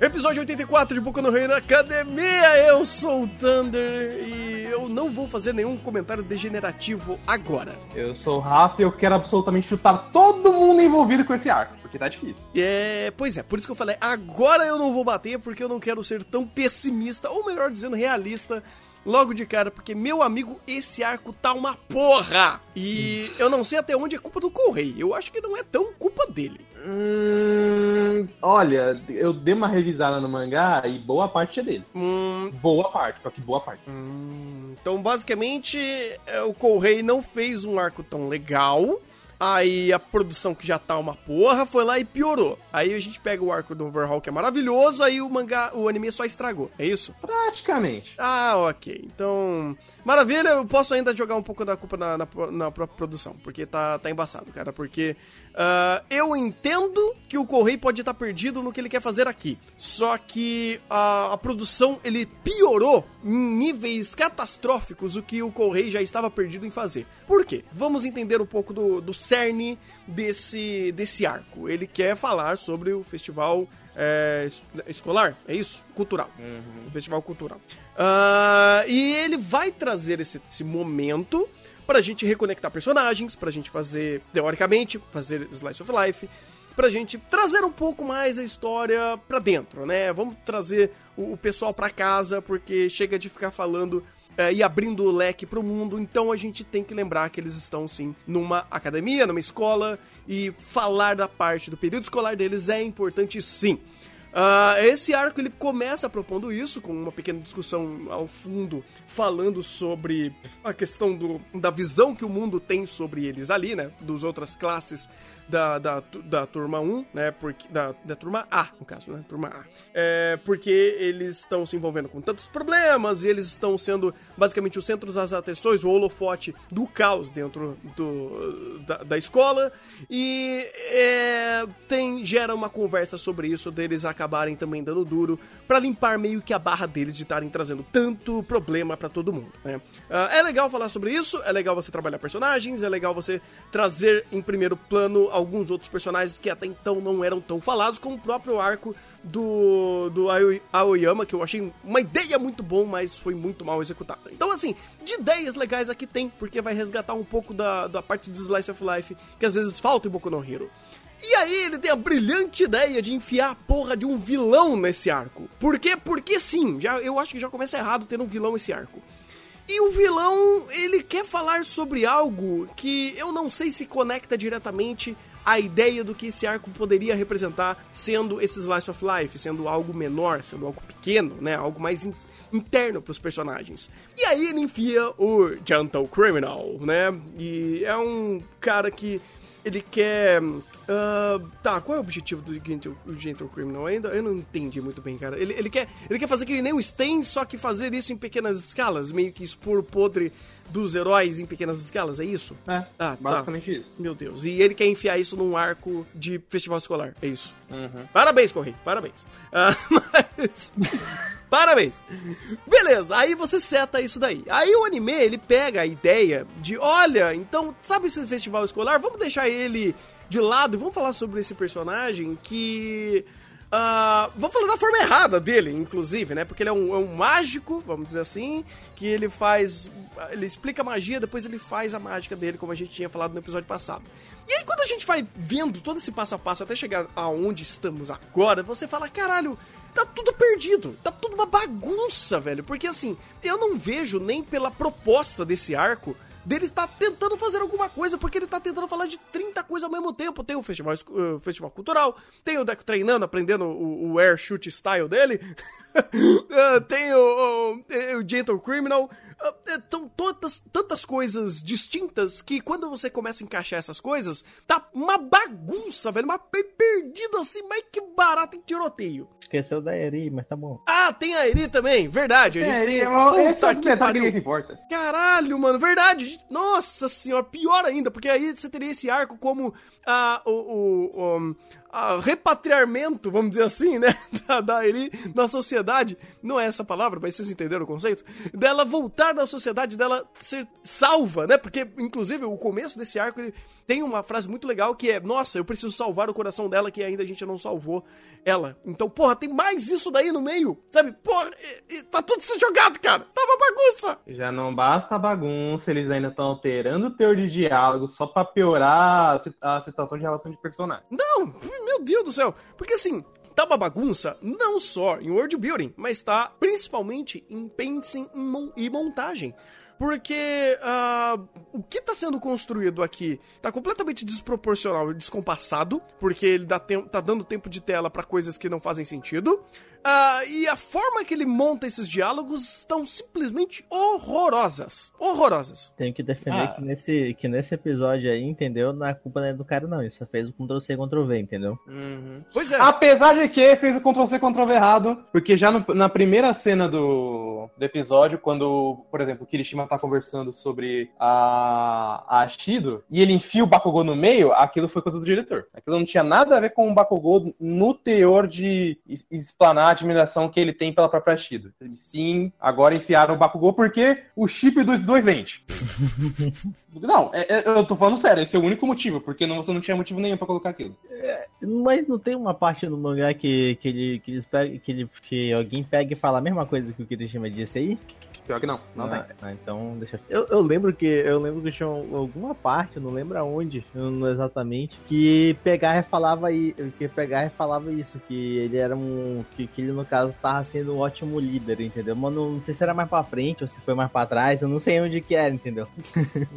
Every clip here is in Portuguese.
Episódio 84 de Boku no Rei na Academia. Eu sou o Thunder e eu não vou fazer nenhum comentário degenerativo agora. Eu sou o Rafa e eu quero absolutamente chutar todo mundo envolvido com esse arco, porque tá difícil. É, pois é, por isso que eu falei, agora eu não vou bater porque eu não quero ser tão pessimista, ou melhor dizendo, realista logo de cara, porque, meu amigo, esse arco tá uma porra! E eu não sei até onde é culpa do Correio. Eu acho que não é tão culpa dele. Hum, olha, eu dei uma revisada no mangá e boa parte é dele. Hum, Boa parte, só que boa parte. hum, então, basicamente, é, o Correio não fez um arco tão legal. Aí a produção que já tá uma porra foi lá e piorou. Aí a gente pega o arco do Overhaul que é maravilhoso, aí o mangá, o anime só estragou. É isso? Praticamente. Ah, ok. Então, maravilha, eu posso ainda jogar um pouco da culpa na, na, na própria produção, porque tá, tá embaçado, cara. Porque ah, eu entendo que o Correio pode estar perdido no que ele quer fazer aqui. Só que a, a produção, ele piorou em níveis catastróficos o que o Correio já estava perdido em fazer. Por quê? Vamos entender um pouco do, do cerne desse, desse arco. Ele quer falar sobre o festival é, es- escolar, é isso? Cultural. O festival cultural. Ah, e ele vai trazer esse, esse momento pra gente reconectar personagens, pra gente fazer, teoricamente, fazer Slice of Life, pra gente trazer um pouco mais a história pra dentro, né? Vamos trazer o, o pessoal pra casa, porque chega de ficar falando é, e abrindo o leque pro mundo, então a gente tem que lembrar que eles estão sim numa academia, numa escola, e falar da parte do período escolar deles é importante sim. Ah, esse arco ele começa propondo isso, com uma pequena discussão ao fundo, falando sobre a questão do, da visão que o mundo tem sobre eles ali, né? Dos outras classes da, da, da turma 1, né? Porque, da, da turma A, no caso, né? Turma A. É, porque eles estão se envolvendo com tantos problemas e eles estão sendo basicamente os centros das atenções, o holofote do caos dentro do, da, da escola. E é, tem, gera uma conversa sobre isso, deles acabarem também dando duro pra limpar meio que a barra deles de estarem trazendo tanto problema pra todo mundo, né? Ah, é legal falar sobre isso, é legal você trabalhar personagens, é legal você trazer em primeiro plano alguns outros personagens que até então não eram tão falados, como o próprio arco do, do Aoyama, que eu achei uma ideia muito bom, mas foi muito mal executada. Então, assim, de ideias legais aqui tem, porque vai resgatar um pouco da, da parte de Slice of Life, que às vezes falta em Boku no Hero. E aí ele tem a brilhante ideia de enfiar a porra de um vilão nesse arco. Por quê? Porque sim, já, eu acho que já começa errado ter um vilão esse arco. E o vilão, ele quer falar sobre algo que eu não sei se conecta diretamente à ideia do que esse arco poderia representar, sendo esse Slice of Life, sendo algo menor, sendo algo pequeno, né? Algo mais in- interno pros personagens. E aí ele enfia o Gentle Criminal, né? E é um cara que ele quer. ah, tá, qual é o objetivo do Gentle, Gentle Criminal? Ainda eu não entendi muito bem, cara. Ele, ele, quer, ele quer fazer que nem o Stain, só que fazer isso em pequenas escalas, meio que expor o podre dos heróis em pequenas escalas, é isso? É, Ah, tá. basicamente isso. Meu Deus. E ele quer enfiar isso num arco de festival escolar, é isso. Parabéns, Correio, parabéns. Ah, mas. Parabéns! Beleza, aí você seta isso daí. Aí o anime, ele pega a ideia de, olha, então, sabe esse festival escolar? Vamos deixar ele de lado e vamos falar sobre esse personagem que... ah, vamos falar da forma errada dele, inclusive, né? Porque ele é um, é um mágico, vamos dizer assim, que ele faz... Ele explica a magia, depois ele faz a mágica dele, como a gente tinha falado no episódio passado. E aí, quando a gente vai vendo todo esse passo a passo até chegar aonde estamos agora, você fala, caralho, tá tudo perdido, tá tudo uma bagunça, velho. Porque assim, eu não vejo nem pela proposta desse arco dele estar tentando fazer alguma coisa, porque ele tá tentando falar de 30 coisas ao mesmo tempo. Tem o festival, es- uh, festival cultural, tem o Deco treinando, aprendendo o, o air shoot style dele, Uh, tem o, o, o Gentle Criminal. Uh, Então, todas, tantas coisas distintas que quando você começa a encaixar essas coisas, tá uma bagunça, velho. Mas bem perdido assim, mas que barato em tiroteio. Esqueceu da Eri, mas tá bom. Ah, tem a Eri também, verdade. A gente É, tem... esse é o que detalhe que pariu. ninguém se importa. Caralho, mano, verdade. Nossa senhora, pior ainda, porque aí você teria esse arco como a, o, o, a repatriamento, vamos dizer assim, né, da, da Eri na sociedade, não é essa palavra, mas vocês entenderam o conceito? Dela voltar na sociedade, dela ser salva, né, porque, inclusive, o começo desse arco, tem uma frase muito legal que é, nossa, eu preciso salvar o coração dela que ainda a gente não salvou ela. Então, porra, tem mais isso daí no meio, sabe? Porra, e, e, tá tudo se jogado, cara. Tá uma bagunça. Já não basta a bagunça, eles ainda estão alterando o teor de diálogo só pra piorar a, a situação de relação de personagem. Não, meu Deus do céu. Porque assim, tá uma bagunça não só em world building, mas tá principalmente em pacing e montagem. Porque uh, o que está sendo construído aqui está completamente desproporcional e descompassado, porque ele dá tá dando tempo de tela para coisas que não fazem sentido. Uh, e a forma que ele monta esses diálogos estão simplesmente horrorosas. Horrorosas. Tenho que defender ah. que, nesse, que nesse episódio aí, entendeu? Na é culpa não é do cara, não. Ele só fez o Ctrl-C, Ctrl-V, entendeu? Uhum. Pois é. Apesar de que fez o Ctrl-C, Ctrl-V errado, porque já no, na primeira cena do, do episódio, quando, por exemplo, o Kirishima tá conversando sobre a, a Ashido, e ele enfia o Bakugou no meio, aquilo foi coisa do diretor. Aquilo não tinha nada a ver com o Bakugou no teor de explanar admiração que ele tem pela própria Shido. Sim, agora enfiaram o Bakugou porque o chip dos dois vende. não, é, é, eu tô falando sério, esse é o único motivo, porque não, você não tinha motivo nenhum pra colocar aquilo. É, mas não tem uma parte no mangá que, que, ele, que, eles pegam, que, ele, que alguém pega e fala a mesma coisa que o Kirishima disse aí? Pior que não, não ah, tem. Ah, então deixa eu, eu lembro que eu lembro que tinha alguma parte, não lembro aonde, não exatamente, que pegar e falava que pegar e falava isso, que ele era um que, que ele no caso tava sendo um ótimo líder, entendeu? Mas não, não sei se era mais para frente ou se foi mais para trás, eu não sei onde que era, entendeu?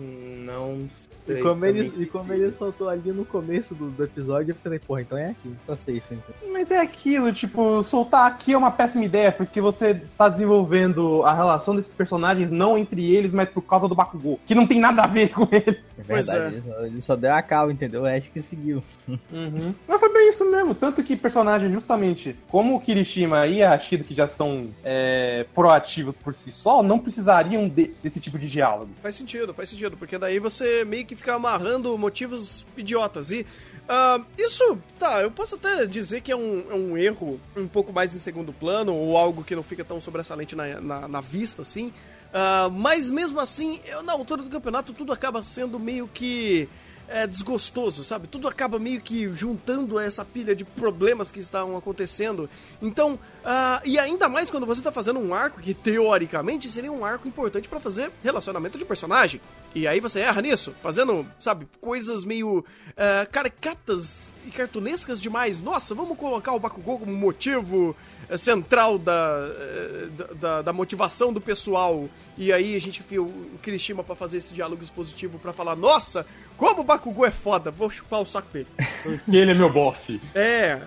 Não sei. E como, ele, e como ele soltou ali no começo do, do episódio, eu falei, porra, então é aqui, tá safe. Então. Mas é aquilo, tipo, soltar aqui é uma péssima ideia, porque você tá desenvolvendo a relação desses personagens não entre eles, mas por causa do Bakugou, que não tem nada a ver com eles. É verdade, é. ele só deu a cal, entendeu? É que seguiu. Uhum. Mas foi bem isso mesmo, tanto que personagens justamente como o Kirishima e a Hashido, que já são é, proativos por si só, não precisariam de, desse tipo de diálogo. Faz sentido, faz sentido, porque daí você meio que fica amarrando motivos idiotas. E Uh, isso, tá, eu posso até dizer que é um, é um, erro um pouco mais em segundo plano, ou algo que não fica tão sobressalente na, na, na vista, assim. Uh, mas mesmo assim, eu, na altura do campeonato, tudo acaba sendo meio que é, desgostoso, sabe? Tudo acaba meio que juntando essa pilha de problemas que estão acontecendo. Então, uh, e ainda mais quando você está fazendo um arco que teoricamente seria um arco importante para fazer relacionamento de personagem. E aí você erra nisso, fazendo, sabe, coisas meio uh, caricatas e cartunescas demais. Nossa, vamos colocar o Bakugou como motivo central da, uh, da, da, motivação do pessoal. E aí a gente viu o Kirishima para fazer esse diálogo expositivo para falar: Nossa, como o Bakugou é foda, vou chupar o saco dele. Porque ele é meu boss. É,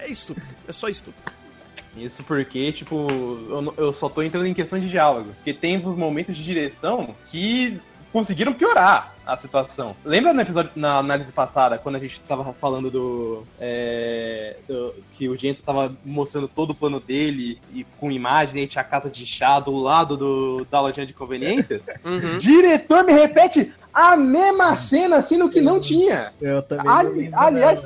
é estúpido, é só estúpido. Isso porque, tipo, eu, eu só tô entrando em questão de diálogo. Porque tem uns momentos de direção que conseguiram piorar a situação. Lembra no episódio, na análise passada, quando a gente tava falando do. É, do que o Gento tava mostrando todo o plano dele e com imagem, e tinha a casa de chá do lado do, da lojinha de conveniência? Uhum. Diretor me repete a mesma cena, sendo que não tinha. Eu também. Ali, aliás,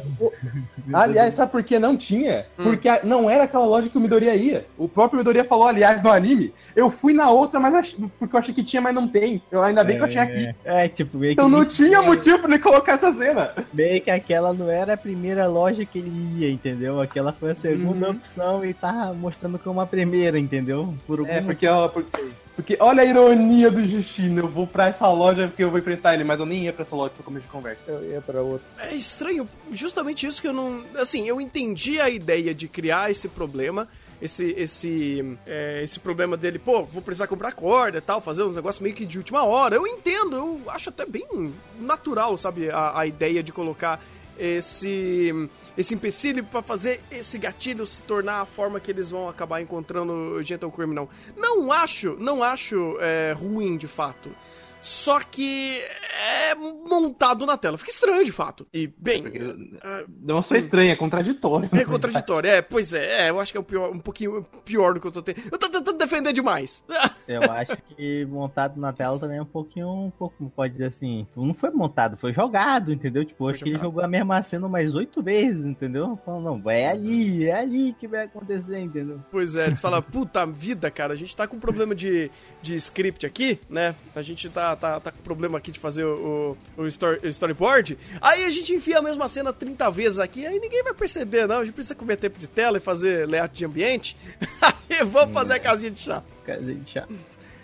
aliás, sabe por que não tinha? Hum. Porque não era aquela loja que o Midoriya ia. O próprio Midoriya falou, aliás, no anime, eu fui na outra, mas porque eu achei que tinha, mas não tem. Eu ainda bem é, que eu achei aqui. É, tipo, meio Então não tinha motivo pra ele colocar essa cena. Meio que aquela não era a primeira loja que ele ia, entendeu? Aquela foi a segunda uhum. opção e tava mostrando como a primeira, entendeu? Por algum... É, porque, ó, porque porque olha a ironia do destino. Eu vou pra essa loja porque eu vou enfrentar ele, mas eu nem ia pra essa loja pra começo de conversa. Eu ia pra outra. É estranho, justamente isso que eu não. Assim, eu entendi a ideia de criar esse problema. Esse, esse, é, esse problema dele, pô, vou precisar comprar corda e tal, fazer uns negócios meio que de última hora. Eu entendo, eu acho até bem natural, sabe, a, a ideia de colocar esse esse empecilho para fazer esse gatilho se tornar a forma que eles vão acabar encontrando o Gentle Criminal. Não acho, não acho é, ruim de fato. Só que é é montado na tela. Fica estranho, de fato. E, bem... Uh, não sou estranho, é contraditório. É contraditório, é, pois é, é, eu acho que é um, pior, um pouquinho pior do que eu tô tendo. Eu tô tentando defender demais. Eu acho que montado na tela também é um pouquinho, um pouco, pode dizer assim, não foi montado, foi jogado, entendeu? Tipo, foi acho jogado. que ele jogou a mesma cena umas oito vezes, entendeu? Falando, não, é ali, é ali que vai acontecer, entendeu? Pois é, eles falam, puta vida, cara, a gente tá com problema de, de script aqui, né? A gente tá, tá, tá com problema aqui de fazer o, o, story, o storyboard. Aí a gente enfia a mesma cena 30 vezes aqui, aí ninguém vai perceber, não. A gente precisa comer tempo de tela e fazer layout de ambiente. aí vamos fazer a casinha de chá. Casinha de chá.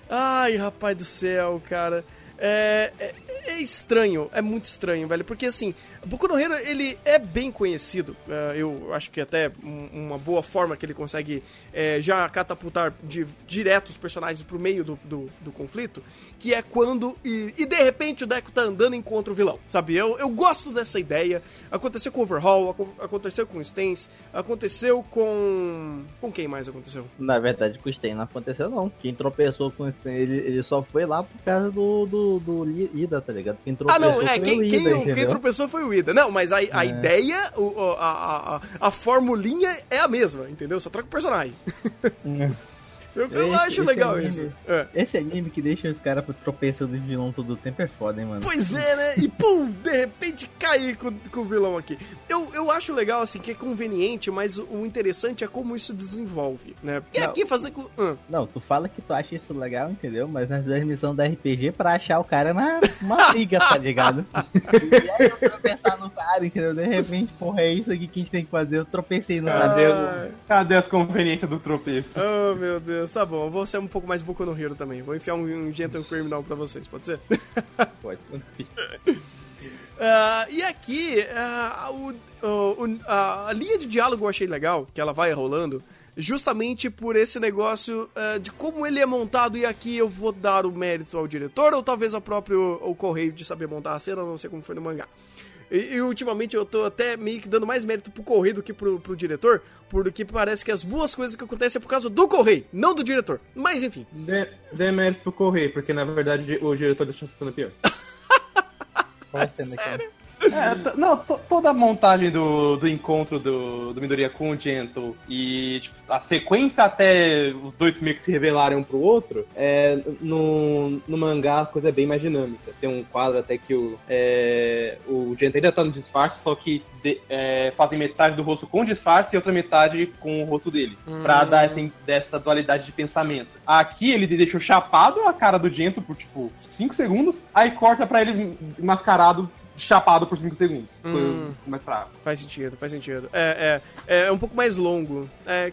Ai, rapaz do céu, cara. É, é, é, estranho, é muito estranho, velho, porque assim, Boku no Hero, ele é bem conhecido, uh, eu acho que até um, uma boa forma que ele consegue é, já catapultar de, direto os personagens pro meio do, do, do conflito, que é quando, e, e, de repente o Deco tá andando e encontra o vilão, sabe? Eu, eu gosto dessa ideia, aconteceu com Overhaul, aconteceu com Stens, aconteceu com... com quem mais aconteceu? Na verdade com Stens não aconteceu não, quem tropeçou com o Stens, ele, ele só foi lá por causa do, do, do Ida, tá ligado? Quem ah não, é, quem, Ida, quem, quem tropeçou foi o Ida, não, mas a, a é. ideia, o, a, a, a formulinha é a mesma, entendeu? Só troca o personagem. É. Eu, eu esse, acho legal anime, isso. É. Esse anime que deixa os caras tropeçando de vilão todo o tempo é foda, hein, mano? Pois é, né? E pum, de repente cair com, com o vilão aqui. Eu, eu acho legal, assim, que é conveniente, mas o interessante é como isso desenvolve, né? E não, aqui fazer com. Não, tu fala que tu acha isso legal, entendeu? Mas nas duas missões da RPG pra achar o cara na uma briga, tá ligado? e aí eu tropeçar no cara, entendeu? De repente, porra, é isso aqui que a gente tem que fazer. Eu tropecei no Cadê, cadê as conveniências do tropeço? Oh, meu Deus. Deus, tá bom. Eu vou ser um pouco mais Boku no Hero também. Vou enfiar um, um Gentle Criminal pra vocês, pode ser? Pode. Uh, e aqui, uh, o, o, a linha de diálogo eu achei legal, que ela vai rolando, justamente por esse negócio uh, de como ele é montado, e aqui eu vou dar o mérito ao diretor, ou talvez ao próprio o Correio de saber montar a cena, não sei como foi no mangá. E, e, ultimamente eu tô até meio que dando mais mérito pro Correio do que pro, pro diretor, porque parece que as boas coisas que acontecem é por causa do Correio, não do diretor. Mas enfim. Dê, dê mérito pro Correio, porque na verdade o diretor deixa a cena pior. Sério? É, não, toda a montagem do, do encontro do, do Midoriya com o Gento e tipo, a sequência até os dois meio que se revelarem um pro outro, é, no, no mangá a coisa é bem mais dinâmica. Tem um quadro até que o, é, o Gento ainda tá no disfarce, só que de, é, fazem metade do rosto com disfarce e outra metade com o rosto dele. Hum. Pra dar essa, dessa dualidade de pensamento. Aqui ele deixou chapado a cara do Gento por tipo 5 segundos, aí corta pra ele mascarado chapado por 5 segundos. Hum, Foi mais fraco. Faz sentido, faz sentido. É, é, é um pouco mais longo. É,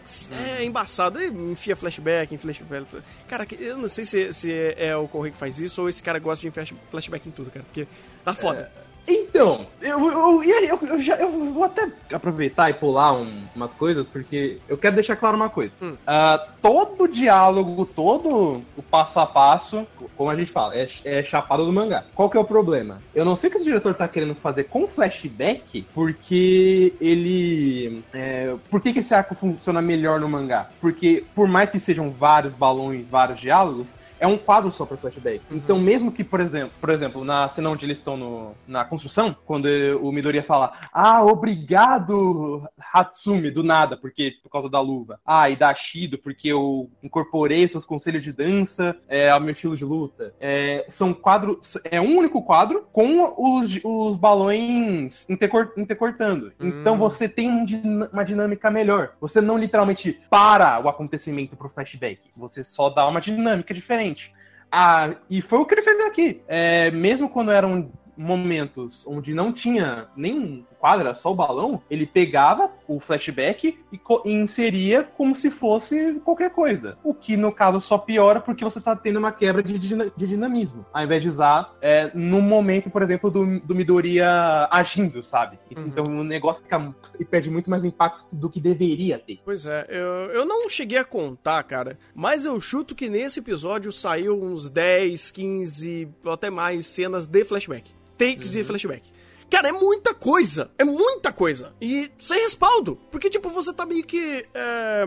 é embaçado. Enfia flashback, enfia flashback. Cara, eu não sei se, se é o Correio que faz isso ou esse cara gosta de enfiar flashback em tudo, cara. Porque tá foda. É... Então, eu, eu, eu, eu, já, eu vou até aproveitar e pular um, umas coisas, porque eu quero deixar claro uma coisa. Hum. Uh, todo o diálogo, todo o passo a passo, como a gente fala, é, é chapado do mangá. Qual que é o problema? Eu não sei o que esse diretor tá querendo fazer com flashback, porque ele... É, por que, que esse arco funciona melhor no mangá? Porque por mais que sejam vários balões, vários diálogos, é um quadro só para flashback. Uhum. Então, mesmo que, por exemplo, por exemplo, na cena onde eles estão no, na construção, quando o Midoriya fala, ah, obrigado, Hatsumi, do nada, porque por causa da luva. Ah, e da Shido, porque eu incorporei seus conselhos de dança é, ao meu estilo de luta. É, são quadros, é um único quadro com os, os balões intercor, intercortando. Então, uhum. Então você tem uma dinâmica melhor. Você não literalmente para o acontecimento pro flashback. Você só dá uma dinâmica diferente diferente. Ah, e foi o que ele fez aqui. É, mesmo quando eram momentos onde não tinha nem quadra, só o balão, ele pegava o flashback e, e, inseria como se fosse qualquer coisa. O que, no caso, só piora porque você tá tendo uma quebra de, de dinamismo. Ao invés de usar é, no momento, por exemplo, do, do Midoriya agindo, sabe? Uhum. Então o negócio fica e perde muito mais impacto do que deveria ter. Pois é, eu, eu não cheguei a contar, cara, mas eu chuto que nesse episódio saiu uns 10, 15, ou até mais cenas de flashback. Takes uhum. de flashback. Cara, é muita coisa. É muita coisa. E sem respaldo. Porque, tipo, você tá meio que. É,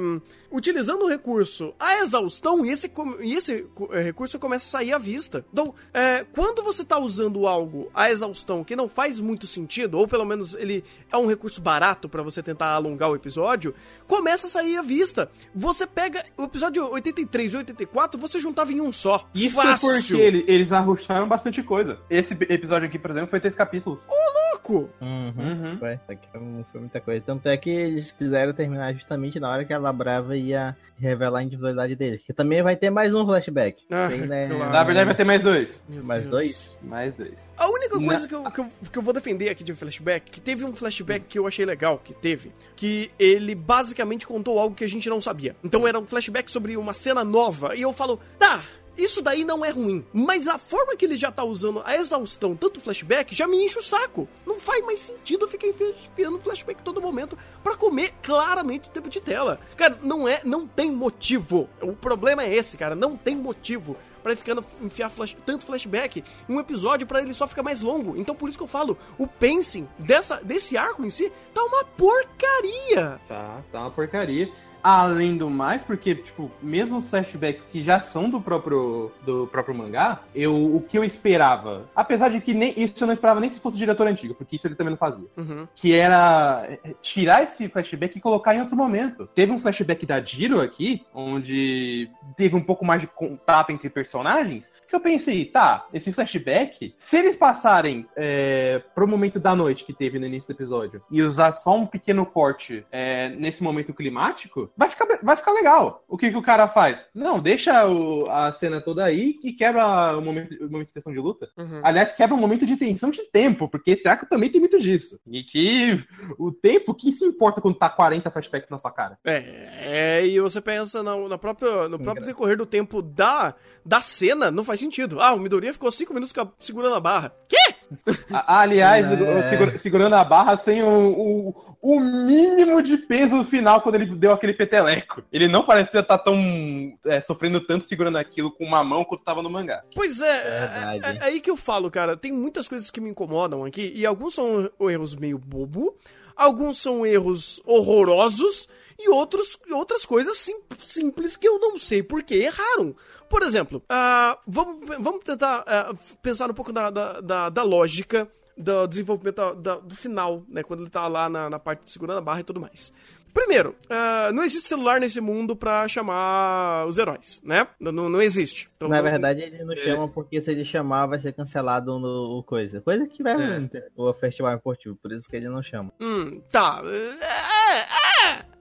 utilizando o recurso a exaustão e esse, e esse é, recurso começa a sair à vista. Então, é, quando você tá usando algo a exaustão que não faz muito sentido, ou pelo menos ele é um recurso barato para você tentar alongar o episódio, começa a sair à vista. Você pega o episódio 83 e 84, você juntava em um só. Isso Fácil. porque ele, eles arrocharam bastante coisa. Esse episódio aqui, por exemplo, foi três capítulos. Ô, louco! Uhum. uhum. Foi, foi muita coisa. Tanto é que eles quiseram terminar justamente na hora que a Labrava ia revelar a individualidade dele. Que também vai ter mais um flashback. Ah, né? claro. Na verdade, vai ter mais dois. Meu mais Deus. dois? Mais dois. A única coisa que eu, que, eu, que eu vou defender aqui de flashback, que teve um flashback que eu achei legal, que teve, que ele basicamente contou algo que a gente não sabia. Então era um flashback sobre uma cena nova, e eu falo, tá, isso daí não é ruim, mas a forma que ele já tá usando a exaustão, tanto flashback, já me enche o saco. Não faz mais sentido ficar enfiando flashback todo momento para comer claramente o tempo de tela. Cara, não é, não tem motivo. O problema é esse, cara, não tem motivo para ficando enfiar flash, tanto flashback em um episódio para ele só ficar mais longo. Então por isso que eu falo, o pacing dessa desse arco em si tá uma porcaria. Tá, tá uma porcaria. Além do mais, porque, tipo, mesmo os flashbacks que já são do próprio, do próprio mangá, eu, o que eu esperava, apesar de que nem isso eu não esperava nem se fosse o diretor antigo, porque isso ele também não fazia, uhum. que era é, tirar esse flashback e colocar em outro momento. Teve um flashback da Jiro aqui, onde teve um pouco mais de contato entre personagens, que eu pensei, tá, esse flashback, se eles passarem é, pro momento da noite que teve no início do episódio e usar só um pequeno corte é, nesse momento climático, vai ficar, vai ficar legal. O que, que o cara faz? Não, deixa o, a cena toda aí e quebra o momento, o momento de tensão de luta. Uhum. Aliás, quebra um momento de tensão de tempo, porque esse arco também tem muito disso. E que o tempo, que se importa quando tá 40 flashbacks na sua cara? É, é e você pensa no, no próprio, no próprio decorrer do tempo da, da cena, não faz faz sentido. Ah, o Midoriya ficou cinco minutos segurando a barra. Quê? Aliás, é... segurando a barra sem o, o, o, mínimo de peso no final quando ele deu aquele peteleco. Ele não parecia estar tá tão é, sofrendo tanto segurando aquilo com uma mão quanto estava no mangá. Pois é, é, é, é, aí que eu falo, cara. Tem muitas coisas que me incomodam aqui, e alguns são erros meio bobo, alguns são erros horrorosos, e outros, outras coisas sim, simples que eu não sei por que erraram. Por exemplo, uh, vamos, vamos tentar uh, pensar um pouco da, da, da, da lógica do desenvolvimento da, do final, né? Quando ele tá lá na, na parte de segurando a barra e tudo mais. Primeiro, uh, não existe celular nesse mundo pra chamar os heróis, né? Não, não existe. Então, Na verdade, ele não é. chama porque se ele chamar vai ser cancelado no coisa. Coisa que vai é. o festival esportivo, por isso que ele não chama. Hum, tá. É, é,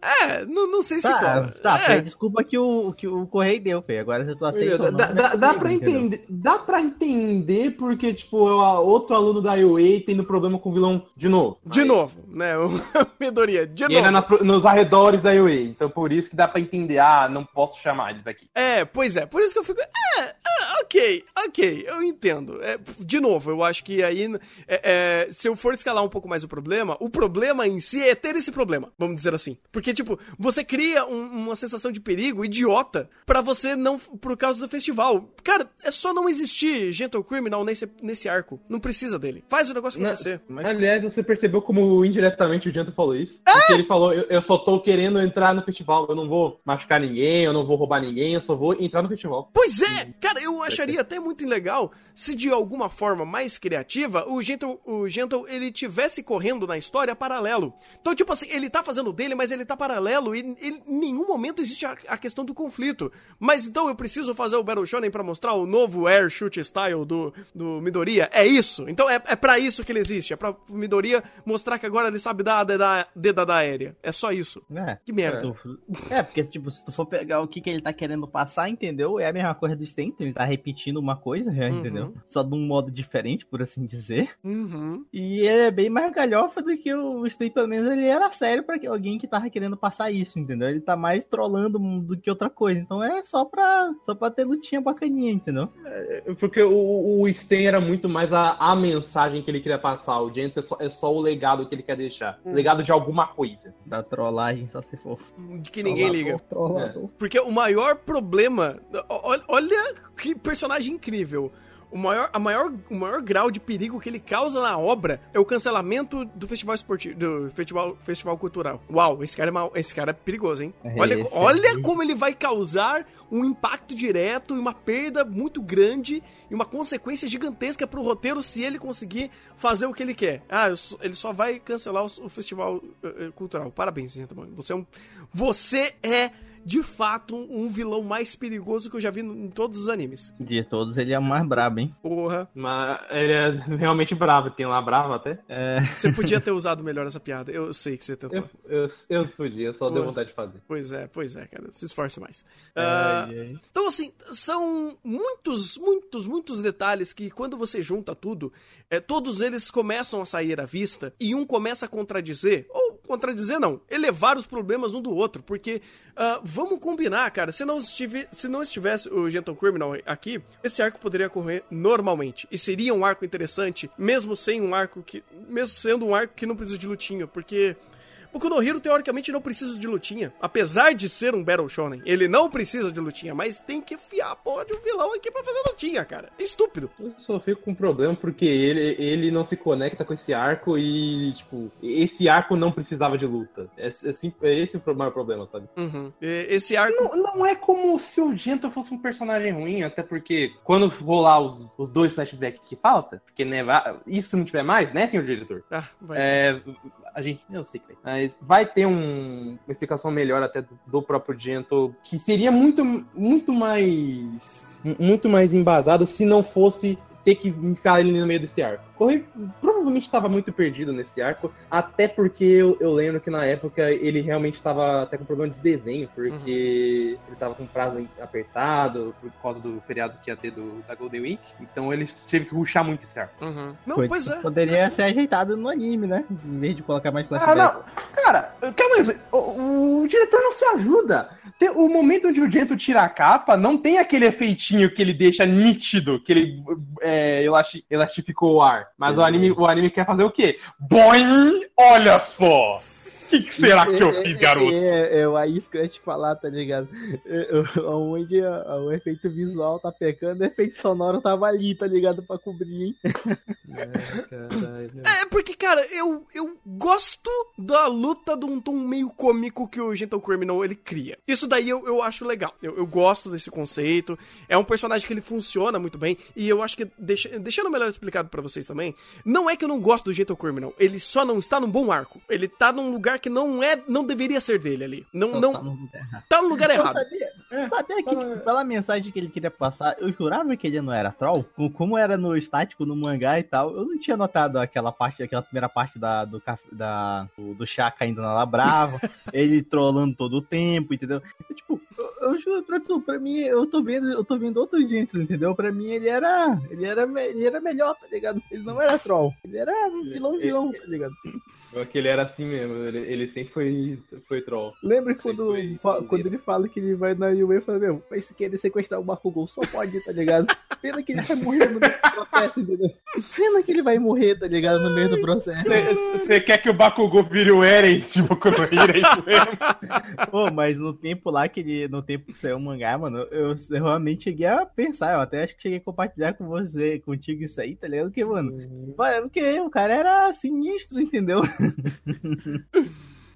é, não, não sei se tá, Tá, é. desculpa que o, que o Correio deu, Fê. Agora se tu aceita. Dá, dá, dá, pra entender, dá pra entender porque, tipo, outro aluno da UA tendo problema com o vilão de novo. De mas... novo, né? O Midoriya, de e novo. Na, nos arredores da UA. Então por isso que dá pra entender. Ah, não posso chamar eles aqui. É, pois é. Por isso que eu fico. É, é ok, ok, eu entendo. É, de novo, eu acho que aí. É, é, se eu for escalar um pouco mais o problema, o problema em si é ter esse problema, vamos dizer assim. Porque, tipo, você cria um, uma sensação de perigo idiota para você não. por causa do festival. Cara, é só não existir Gentle Criminal nesse, nesse arco. Não precisa dele. Faz o negócio acontecer. Mas, aliás, você percebeu como indiretamente o Gentle falou isso? É? Porque ele falou: eu, eu só tô querendo entrar no festival. Eu não vou machucar ninguém, eu não vou roubar ninguém, eu só vou entrar no festival. Pois é! Cara, eu acharia até muito legal se de alguma forma mais criativa o Gentle, o Gentle ele tivesse correndo na história paralelo. Então, tipo assim, ele tá fazendo dele, mas ele tá paralelo e em nenhum momento existe a, a, questão do conflito. Mas então eu preciso fazer o Battle Shonen pra mostrar o novo Air Shoot Style do, do Midoriya? É isso? Então é, é para isso que ele existe. É pra Midoriya mostrar que agora ele sabe dar a dedada, aérea. É só isso. É. Que merda. É, porque, tipo, se tu for pegar o que, que ele tá querendo passar, entendeu? É a mesma coisa do Stenton, ele tá repetindo uma coisa, já, uhum. entendeu? Só de um modo diferente, por assim dizer. Uhum. E ele é bem mais galhofa do que o Stenton, pelo menos ele era sério para alguém que tava querendo passar isso, entendeu? Ele tá mais trollando do que outra coisa. Então é só pra, só pra ter lutinha bacaninha, entendeu? É, porque o, o Sten era muito mais a, a mensagem que ele queria passar. O Gent é só, é só o legado que ele quer deixar. Hum. Legado de alguma coisa. Da trollagem, só se for. De que ninguém liga. É. Porque o maior problema. Olha que personagem incrível. O maior, a maior, o maior grau de perigo que ele causa na obra é o cancelamento do festival esportivo, do festival, festival cultural. Uau, esse cara é mal, esse cara é perigoso, hein? É, olha, esse olha aí. como ele vai causar um impacto direto e uma perda muito grande e uma consequência gigantesca pro roteiro se ele conseguir fazer o que ele quer. Ah, ele só vai cancelar o, o festival eh, cultural. Parabéns, gente. Você é um, você é de fato um vilão mais perigoso que eu já vi em todos os animes. De todos, ele é o mais brabo, hein? Porra. Mas ele é realmente bravo. Tem lá bravo até. É, Você podia ter usado melhor essa piada. Eu sei que você tentou. Eu, eu, eu podia, só deu Nossa. vontade de fazer. Pois é, pois é, cara. Se esforce mais. Ai, ai. Então, assim, são muitos, muitos, muitos detalhes que quando você junta tudo, é, todos eles começam a sair à vista e um começa a contradizer, ou contradizer não, elevar os problemas um do outro, porque ah, vamos combinar, cara, se não, estive, se não estivesse o Gentle Criminal aqui, esse arco poderia correr normalmente. E seria um arco interessante, mesmo sem um arco que, mesmo sendo um arco que não precisa de lutinha, porque Boku no Hero, teoricamente, não precisa de lutinha. Apesar de ser um Battle Shonen, ele não precisa de lutinha, mas tem que enfiar a porra de um vilão aqui pra fazer lutinha, cara. É estúpido. Eu só fico com um problema porque ele, ele não se conecta com esse arco e, tipo, esse arco não precisava de luta. É, é, é esse o maior problema, sabe? Uhum. E- Esse arco. Não, não é como se o Gento fosse um personagem ruim, até porque quando rolar os, os dois flashbacks que falta, porque né, isso se não tiver mais, né, senhor diretor? Ah, vai. É, a gente, eu sei que vai. Mas vai ter um- uma explicação melhor até do, próprio Gento, que seria muito, muito mais. Muito mais embasado se não fosse ter que enfiar ele no meio desse arco. Correio provavelmente estava muito perdido nesse arco, até porque eu, eu lembro que na época ele realmente estava até com problema de desenho, porque ele estava com prazo apertado por causa do feriado que ia ter do, da Golden Week. Então ele teve que ruxar muito esse arco. Uhum. Não, Coisa pois é. Poderia ser ajeitado no anime, né? Em vez de colocar mais Ah, flashback. não. Cara, calma aí. O, o diretor não se ajuda. Tem- o momento onde o Gento tira a capa, não tem aquele efeitinho que ele deixa nítido, que ele é, elasti- elastificou o ar. Mas o anime, o anime quer fazer o quê? Boing! Olha só! O que, que será que eu É, fiz, é, garoto? É, é, é isso que eu ia te falar, tá ligado? É, é, Onde o efeito visual tá pecando, o efeito sonoro tava ali, tá ligado? Pra cobrir, hein? É, porque, cara, eu, eu gosto da luta de um tom meio cômico que o Gentle Criminal ele cria. Isso daí eu, eu acho legal. Eu, eu gosto desse conceito. É um personagem que ele funciona muito bem. E eu acho que, deixa- deixando melhor explicado pra vocês também, não é que eu não gosto do Gentle Criminal. Ele só não está num bom arco. Ele tá num lugar que não é, não deveria ser dele ali. Não, Tá não, no lugar errado. tá no lugar Eu errado. sabia, sabia que, tipo, pela mensagem que ele queria passar, eu jurava que ele não era troll. Com- Como era no estático, no mangá e tal, eu não tinha notado aquela parte, aquela primeira parte da, do, da, do, do chá caindo na Labrava, ele trollando todo o tempo, entendeu? Eu, tipo, eu, eu juro pra tu, pra mim, eu tô vendo, eu tô vendo outro dentro, entendeu? Pra mim ele era. Ele era, ele era melhor, tá ligado? Ele não era troll. Ele era vilão vilão, tá ligado? Que ele era assim mesmo, ele, ele sempre foi, foi troll. Lembra quando, Foi- quando ele fala que ele vai na Yue e fala, meu, vai se querer sequestrar o Bakugou, só pode, tá ligado? Pena que ele vai morrer no meio do processo, entendeu? Pena que ele vai morrer, tá ligado? No meio do processo. Você quer que o Bakugou vire o Eren Boku no Hero, é isso mesmo? Pô, mas no tempo lá que ele. No tempo que saiu o mangá, mano, eu, eu realmente cheguei a pensar, eu até acho que cheguei a compartilhar com você, contigo isso aí, tá ligado? Porque, mano, vai- porque o cara era sinistro, entendeu?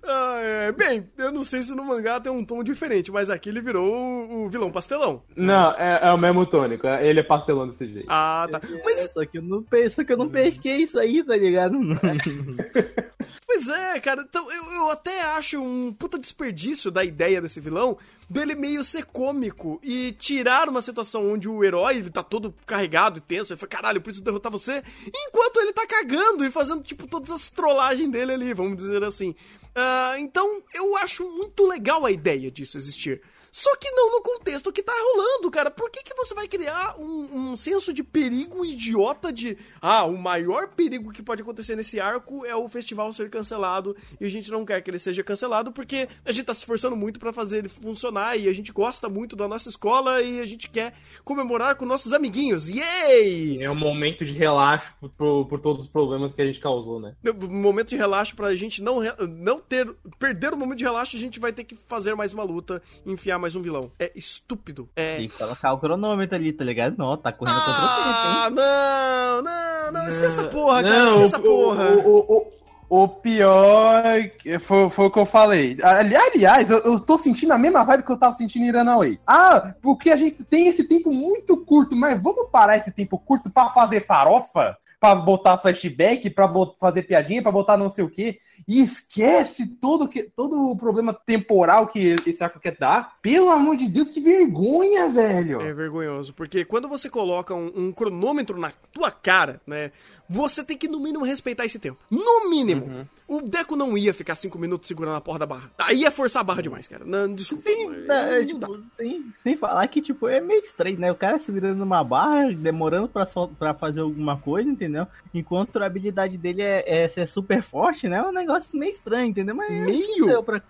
Ah, é. Bem, eu não sei se no mangá tem um tom diferente, mas aqui ele virou o, o vilão pastelão. Não, é, é o mesmo tônico, ele é pastelão desse jeito. Ah, tá. Mas É, só que eu não, só que eu não pesquei isso aí, tá ligado? Pois é, cara. Então, eu, eu até acho um puta desperdício da ideia desse vilão dele meio ser cômico e tirar uma situação onde o herói ele tá todo carregado e tenso. Ele fala, caralho, eu preciso derrotar você. Enquanto ele tá cagando e fazendo, tipo, todas as trollagens dele ali, vamos dizer assim. Ah, então, eu acho muito legal a ideia disso existir. Só que não no contexto que tá rolando, cara. Por que, que você vai criar um, um senso de perigo idiota de. Ah, o maior perigo que pode acontecer nesse arco é o festival ser cancelado e a gente não quer que ele seja cancelado porque a gente tá se esforçando muito pra fazer ele funcionar e a gente gosta muito da nossa escola e a gente quer comemorar com nossos amiguinhos. Yay! É um momento de relaxo por, por, todos os problemas que a gente causou, né? No momento de relaxo pra gente não, não ter. Perder o momento de relaxo, a gente vai ter que fazer mais uma luta, enfiar mais um vilão. É estúpido. É. Tem que colocar o cronômetro ali, tá ligado? Não, tá correndo contra o tempo, hein? Ah, não, não, não, esquece essa porra, cara, esquece essa o- porra. O, o, o, o pior que foi, foi o que eu falei. Ali- Aliás, eu, eu tô sentindo a mesma vibe que eu tava sentindo em Iranaway. Ah, porque a gente tem esse tempo muito curto, mas vamos parar esse tempo curto pra fazer farofa? Pra botar flashback, pra bot- fazer piadinha, pra botar não sei o quê. E esquece todo, que, todo o problema temporal que esse arco quer dar. Pelo amor de Deus, que vergonha, velho. É vergonhoso, porque quando você coloca um, um cronômetro na tua cara, né? Você tem que, no mínimo, respeitar esse tempo. No mínimo. O Deco não ia ficar cinco minutos segurando a porra da barra. Aí ia forçar a barra demais, cara. Não, desculpa. Sim, mas tá, é, tipo, sem, sem falar que, tipo, é meio estranho, né? O cara se virando numa barra, demorando pra, sol- pra fazer alguma coisa, entendeu? Enquanto a habilidade dele é, é ser super forte, né? É um negócio meio estranho, entendeu? Mas Meio? sou eu pra,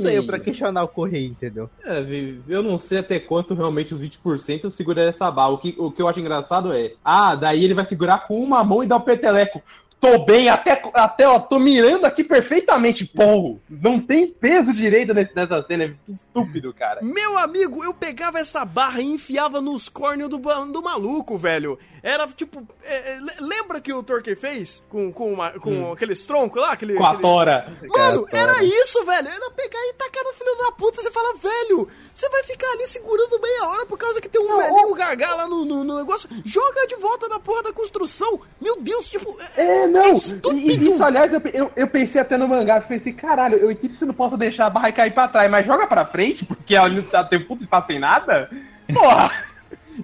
sou eu pra questionar o correio, entendeu? É, eu não sei até quanto realmente os 20% seguraram essa barra. O que, o que eu acho engraçado é, ah, daí ele vai segurar com uma mão e dar o peteleco. Tô bem, até, até ó, tô mirando aqui perfeitamente, porro. Não tem peso direito nesse, nessa cena, que estúpido, cara. Meu amigo, eu pegava essa barra e enfiava nos córneos do, do maluco, velho. Era tipo. é, é, le- lembra que o Torque fez com, com, uma- com aqueles troncos lá? Aquele, Com a aquele- tora. Mano, era isso, velho. Era pegar e tacar no filho da puta. Você fala, velho, você vai ficar ali segurando meia hora por causa que tem um velhinho gargar lá no, no- no negócio. Joga de volta na porra da construção. Meu Deus, tipo. É, não. E, e isso, aliás, eu, eu, eu pensei até no mangá, pensei, caralho, eu entendo que você não possa deixar a barra cair pra trás, mas joga pra frente, porque ela não tá, tem puto espaço sem nada. Porra!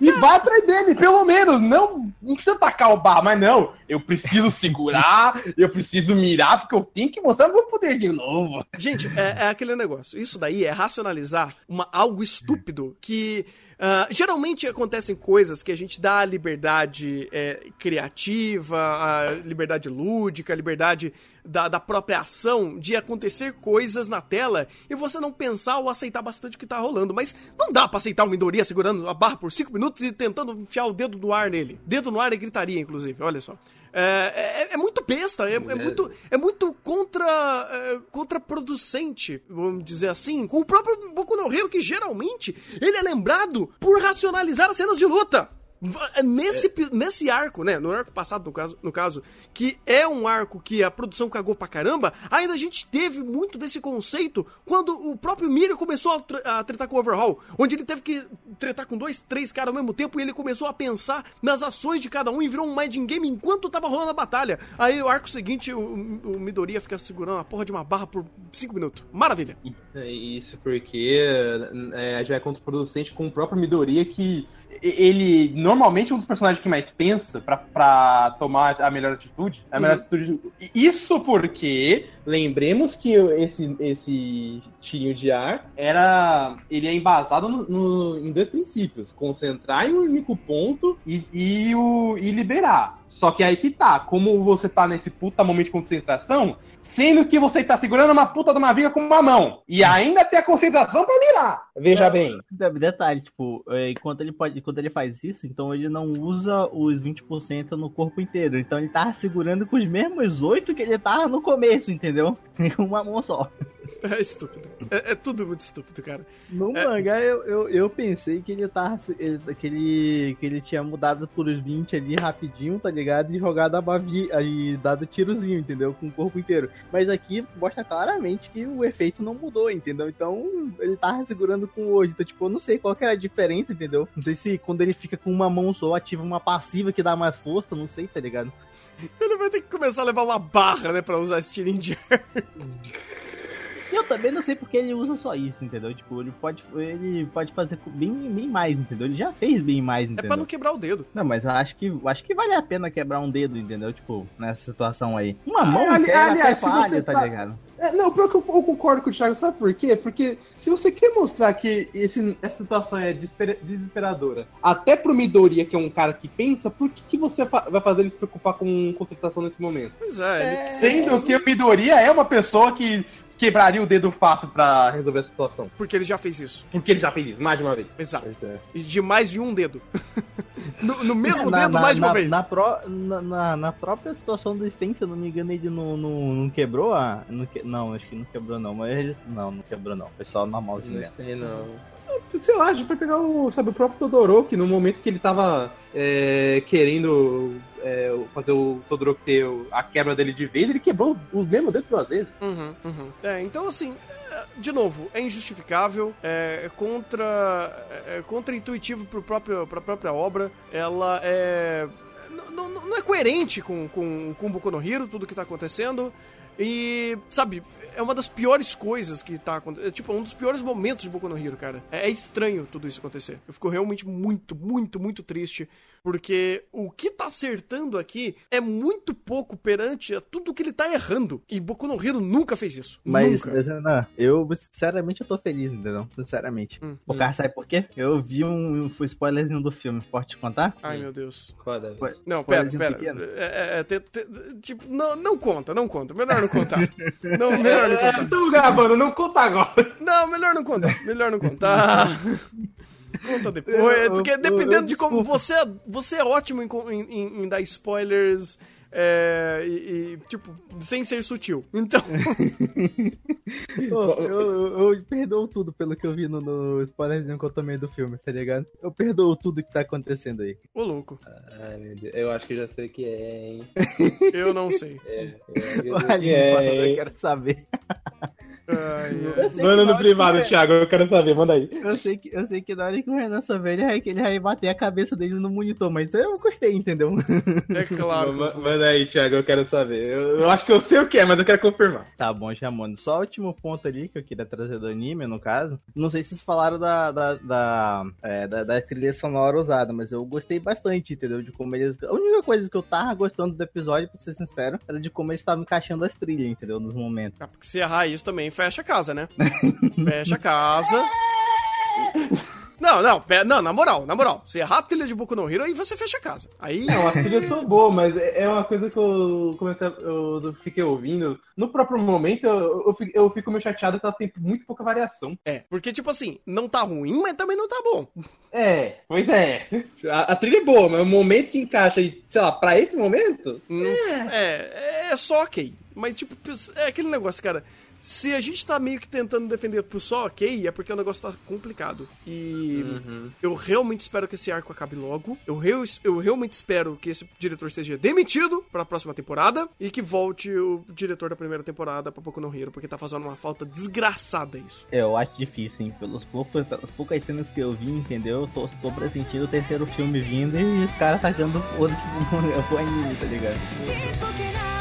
E vai atrás dele, pelo menos. Não, não precisa tacar o barra, mas não. Eu preciso segurar, eu preciso mirar, porque eu tenho que mostrar meu poderzinho novo. Gente, é, é aquele negócio. Isso daí é racionalizar uma, algo estúpido que. Ah, geralmente acontecem coisas que a gente dá a liberdade é, criativa, a liberdade lúdica, a liberdade da, da própria ação de acontecer coisas na tela e você não pensar ou aceitar bastante o que tá rolando. Mas não dá pra aceitar o Midoriya segurando a barra por 5 minutos e tentando enfiar o dedo no ar nele. Dedo no ar e gritaria, inclusive, olha só. É, é- é muito besta, é, é muito, é muito contra, é, contraproducente, vamos dizer assim, com o próprio Boku no Hero, que geralmente ele é lembrado por racionalizar as cenas de luta. Va- Nesse, pi- nesse arco, né? No arco passado, no caso, no caso, que é um arco que a produção cagou pra caramba, ainda a gente teve muito desse conceito quando o próprio Mirio começou a, tre- a tretar com o Overhaul, onde ele teve que tretar com dois, três caras ao mesmo tempo e ele começou a pensar nas ações de cada um e virou um mind game enquanto tava rolando a batalha. Aí o arco seguinte, o, o Midoriya fica segurando a porra de uma barra por cinco minutos. Maravilha. É isso porque é, já é contraproducente com o próprio Midoriya que ele normalmente é um dos personagens que mais pensa pra, pra tomar a melhor atitude. A melhor Uhum. atitude. Isso porque lembremos que esse, esse tirinho de ar era. Ele é embasado no- no- em dois princípios: concentrar em um único ponto e, e, o, e liberar. Só que aí que tá, como você tá nesse puta momento de concentração, sendo que você tá segurando uma puta de uma viga com uma mão. E ainda tem a concentração pra mirar. Veja bem. Detalhe, tipo, é, enquanto ele pode, enquanto ele faz isso, então ele não usa os 20% no corpo inteiro. Então ele tava segurando com os mesmos 8 que ele tava no começo, entendeu? Com uma mão só. É estúpido. É, é tudo muito estúpido, cara. No É. mangá eu, eu, eu pensei que ele tava. ele- que, ele, que ele tinha mudado por os 20 ali rapidinho, tá ligado? E jogado a bavi, e dado tirozinho, entendeu? Com o corpo inteiro. Mas aqui mostra claramente que o efeito não mudou, entendeu? Então ele tava segurando com o 8. Então, tipo, eu não sei qual que era a diferença, entendeu? Não sei se quando ele fica com uma mão só, ativa uma passiva que dá mais força, não sei, tá ligado? Ele vai ter que começar a levar uma barra, né, pra usar esse tirinho de eu também não sei porque ele usa só isso, entendeu? Tipo, ele pode, ele pode fazer bem, bem mais, entendeu? Ele já fez bem mais, É entendeu? pra não quebrar o dedo. Não, mas eu acho que acho que vale a pena quebrar um dedo, entendeu? Tipo, nessa situação aí. Uma mão É, ali- aliás, se falha, você tá tá- ligado? É, não, pior que eu, eu concordo com o Thiago, sabe por quê? Porque se você quer mostrar que esse- essa situação é desespera- desesperadora, até pro Midoriya, que é um cara que pensa, por que, que você fa- vai fazer ele se preocupar com concentração nesse momento? Pois é, ele- Sendo que o Midoriya é uma pessoa que quebraria o dedo fácil pra resolver a situação. porque ele já fez isso. Porque ele já fez isso, mais de uma vez. Exato. E de mais de um dedo. no, no mesmo Na- dedo, na- mais de uma na- vez. Na, pró- na, na- na própria situação do Sten, se eu não me engano, ele não, não, não quebrou a. Não, que- não, acho que não quebrou, não. Mas ele- não, não quebrou, não. Foi só normal assim Não mesmo. sei, não. sei lá, a gente pode pegar o, sabe, o próprio Todoroki, no momento que ele tava é, querendo é, fazer o Todoroki ter a quebra dele de vez, ele quebrou o mesmo dedo duas vezes. Uhum, uhum. É, então assim, é, de novo, é injustificável, é contra, é contra-intuitivo pro próprio, pra própria obra, ela é... Não, não, não é coerente com, com, com Boku no Hero, tudo que tá acontecendo, e, sabe, é uma das piores coisas que tá acontecendo. É, tipo, um dos piores momentos de Boku no Hero, cara. É, é estranho tudo isso acontecer. Eu fico realmente muito, muito, muito triste porque o que tá acertando aqui é muito pouco perante a tudo que ele tá errando. E Boku no Hero nunca fez isso. Mas, nunca. mas não, eu, sinceramente, eu tô feliz, entendeu? Sinceramente. Hum, o hum. cara sabe por quê? Eu vi um, um spoilerzinho do filme. Pode te contar? Ai, meu Deus. Foda. Não, pera, pera. É, é, é, tipo, não, não conta, não conta. Melhor não contar. não, melhor não contar. Tô gravando, não conta agora. Não, melhor não contar. Melhor não contar. Conta depois. porque dependendo eu, eu, de como. Você é, você é ótimo em, em, em dar spoilers. É, e, e, tipo, sem ser sutil. Então. Pô, eu, eu, perdoo tudo pelo que eu vi no, no spoilerzinho que eu tomei do filme, tá ligado? Eu perdoo tudo que tá acontecendo aí. Ô, louco. Ai, meu Deus. Eu acho que já sei o que é, hein? Eu não sei. É, eu, é, eu quero saber. Manda no privado, Thiago, eu quero saber, manda aí. Eu sei que, eu sei que na hora que o Renan souber, ele vai, ele vai bater a cabeça dele no monitor, mas eu gostei, entendeu? É claro. manda aí, Thiago, eu quero saber. Eu, eu, acho que eu sei o que é, mas eu quero confirmar. Tá bom, chamando. Só o último ponto ali que eu queria trazer do anime, no caso. Não sei se vocês falaram da, da, da, é, da, da trilha sonora usada, mas eu gostei bastante, entendeu? De como eles. A única coisa que eu tava gostando do episódio, pra ser sincero, era de como eles estavam encaixando as trilhas, entendeu? Nos momentos. Ah, porque se errar isso também fecha a casa, né? fecha a casa. Não, não, não, na moral, na moral. Você errar a trilha de Boku no Hero, aí você fecha a casa. Aí... Não, a trilha são boa, mas é, é uma coisa que eu comecei, eu fiquei ouvindo. No próprio momento, eu, eu, fico, eu fico meio chateado que ela tem muito pouca variação. É, porque, tipo assim, não tá ruim, mas também não tá bom. É, pois é. A, a trilha é boa, mas o momento que encaixa, sei lá, pra esse momento... Hum, é, é, é só ok. Mas, tipo, é aquele negócio, cara se a gente tá meio que tentando defender por só ok, é porque o negócio tá complicado. E uhum. eu realmente espero que esse arco acabe logo. Eu, eu, eu realmente espero que esse diretor seja demitido pra próxima temporada e que volte o diretor da primeira temporada pra Boku no Hero, porque tá fazendo uma falta desgraçada isso. É, eu acho difícil, hein? Pelos poucos, pelas poucas cenas que eu vi, entendeu? Eu tô, tô pressentindo o terceiro filme vindo e os caras tacando foda-se pro anime, tá ligado?